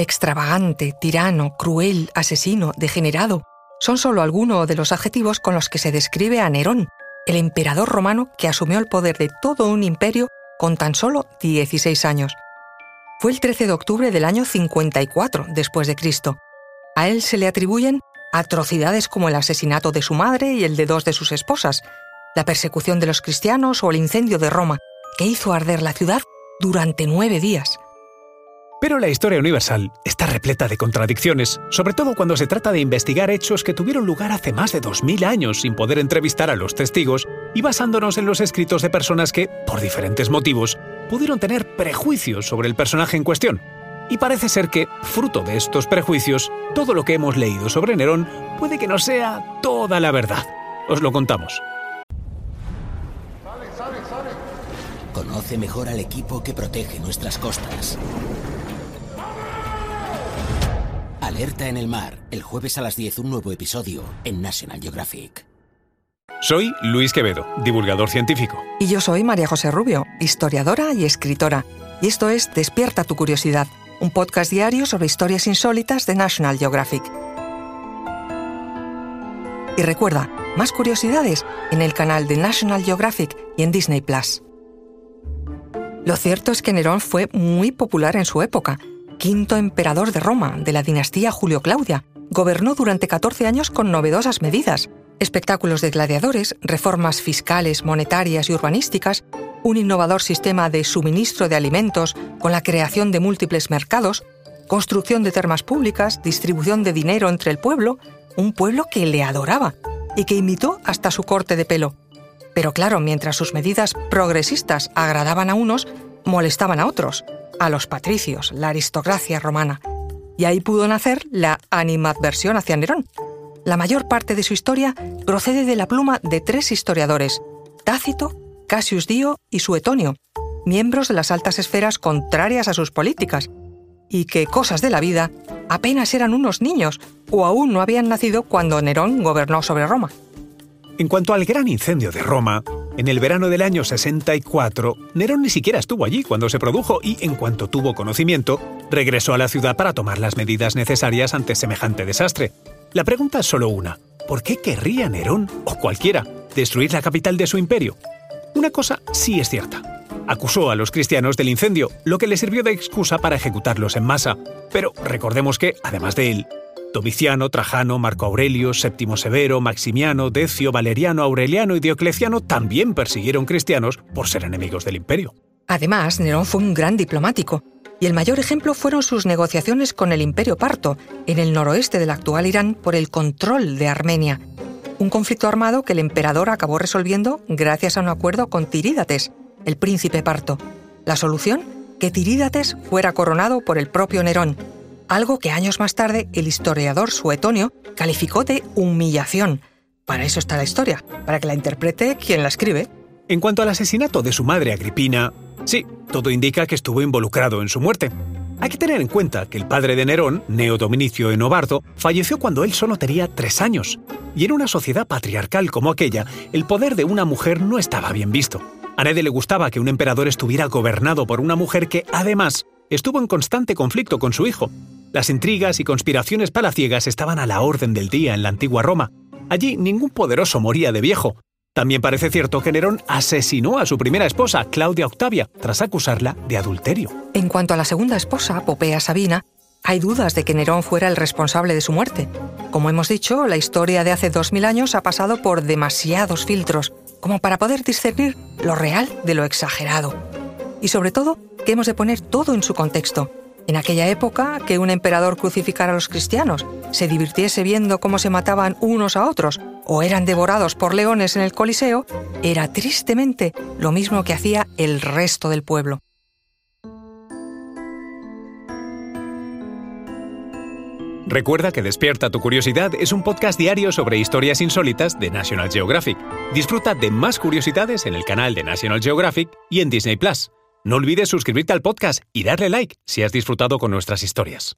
Extravagante, tirano, cruel, asesino, degenerado, son solo algunos de los adjetivos con los que se describe a Nerón, el emperador romano que asumió el poder de todo un imperio con tan solo 16 años. Fue el 13 de octubre del año 54 después de Cristo. A él se le atribuyen atrocidades como el asesinato de su madre y el de dos de sus esposas, la persecución de los cristianos o el incendio de Roma, que hizo arder la ciudad durante nueve días. Pero la historia universal está repleta de contradicciones, sobre todo cuando se trata de investigar hechos que tuvieron lugar hace más de 2000 años sin poder entrevistar a los testigos y basándonos en los escritos de personas que, por diferentes motivos, pudieron tener prejuicios sobre el personaje en cuestión. Y parece ser que, fruto de estos prejuicios, todo lo que hemos leído sobre Nerón puede que no sea toda la verdad. Os lo contamos. Conoce mejor al equipo que protege nuestras costas. Alerta en el mar, el jueves a las 10 un nuevo episodio en National Geographic. Soy Luis Quevedo, divulgador científico. Y yo soy María José Rubio, historiadora y escritora. Y esto es Despierta tu curiosidad, un podcast diario sobre historias insólitas de National Geographic. Y recuerda, más curiosidades en el canal de National Geographic y en Disney Plus. Lo cierto es que Nerón fue muy popular en su época, quinto emperador de Roma, de la dinastía Julio-Claudia. Gobernó durante 14 años con novedosas medidas, espectáculos de gladiadores, reformas fiscales, monetarias y urbanísticas, un innovador sistema de suministro de alimentos con la creación de múltiples mercados, construcción de termas públicas, distribución de dinero entre el pueblo, un pueblo que le adoraba y que imitó hasta su corte de pelo. Pero claro, mientras sus medidas progresistas agradaban a unos, molestaban a otros, a los patricios, la aristocracia romana. Y ahí pudo nacer la animadversión hacia Nerón. La mayor parte de su historia procede de la pluma de tres historiadores, Tácito, Cassius Dio y Suetonio, miembros de las altas esferas contrarias a sus políticas, y que, cosas de la vida, apenas eran unos niños o aún no habían nacido cuando Nerón gobernó sobre Roma. En cuanto al gran incendio de Roma, en el verano del año 64, Nerón ni siquiera estuvo allí cuando se produjo y, en cuanto tuvo conocimiento, regresó a la ciudad para tomar las medidas necesarias ante semejante desastre. La pregunta es solo una. ¿Por qué querría Nerón, o cualquiera, destruir la capital de su imperio? Una cosa sí es cierta. Acusó a los cristianos del incendio, lo que le sirvió de excusa para ejecutarlos en masa. Pero recordemos que, además de él, Domiciano, Trajano, Marco Aurelio, Séptimo Severo, Maximiano, Decio, Valeriano, Aureliano y Diocleciano también persiguieron cristianos por ser enemigos del imperio. Además, Nerón fue un gran diplomático, y el mayor ejemplo fueron sus negociaciones con el imperio parto, en el noroeste del actual Irán, por el control de Armenia. Un conflicto armado que el emperador acabó resolviendo gracias a un acuerdo con Tirídates, el príncipe parto. La solución, que Tirídates fuera coronado por el propio Nerón, algo que años más tarde el historiador Suetonio calificó de humillación. Para eso está la historia, para que la interprete quien la escribe. En cuanto al asesinato de su madre Agripina, sí, todo indica que estuvo involucrado en su muerte. Hay que tener en cuenta que el padre de Nerón, Neo Dominicio Enobardo, falleció cuando él solo tenía tres años, y en una sociedad patriarcal como aquella, el poder de una mujer no estaba bien visto. A nadie le gustaba que un emperador estuviera gobernado por una mujer que, además, estuvo en constante conflicto con su hijo, las intrigas y conspiraciones palaciegas estaban a la orden del día en la antigua Roma. Allí ningún poderoso moría de viejo. También parece cierto que Nerón asesinó a su primera esposa, Claudia Octavia, tras acusarla de adulterio. En cuanto a la segunda esposa, Popea Sabina, hay dudas de que Nerón fuera el responsable de su muerte. Como hemos dicho, la historia de hace 2000 años ha pasado por demasiados filtros, como para poder discernir lo real de lo exagerado. Y sobre todo, que hemos de poner todo en su contexto. En aquella época, que un emperador crucificara a los cristianos, se divirtiese viendo cómo se mataban unos a otros o eran devorados por leones en el Coliseo, era tristemente lo mismo que hacía el resto del pueblo. Recuerda que Despierta tu Curiosidad es un podcast diario sobre historias insólitas de National Geographic. Disfruta de más curiosidades en el canal de National Geographic y en Disney Plus. No olvides suscribirte al podcast y darle like si has disfrutado con nuestras historias.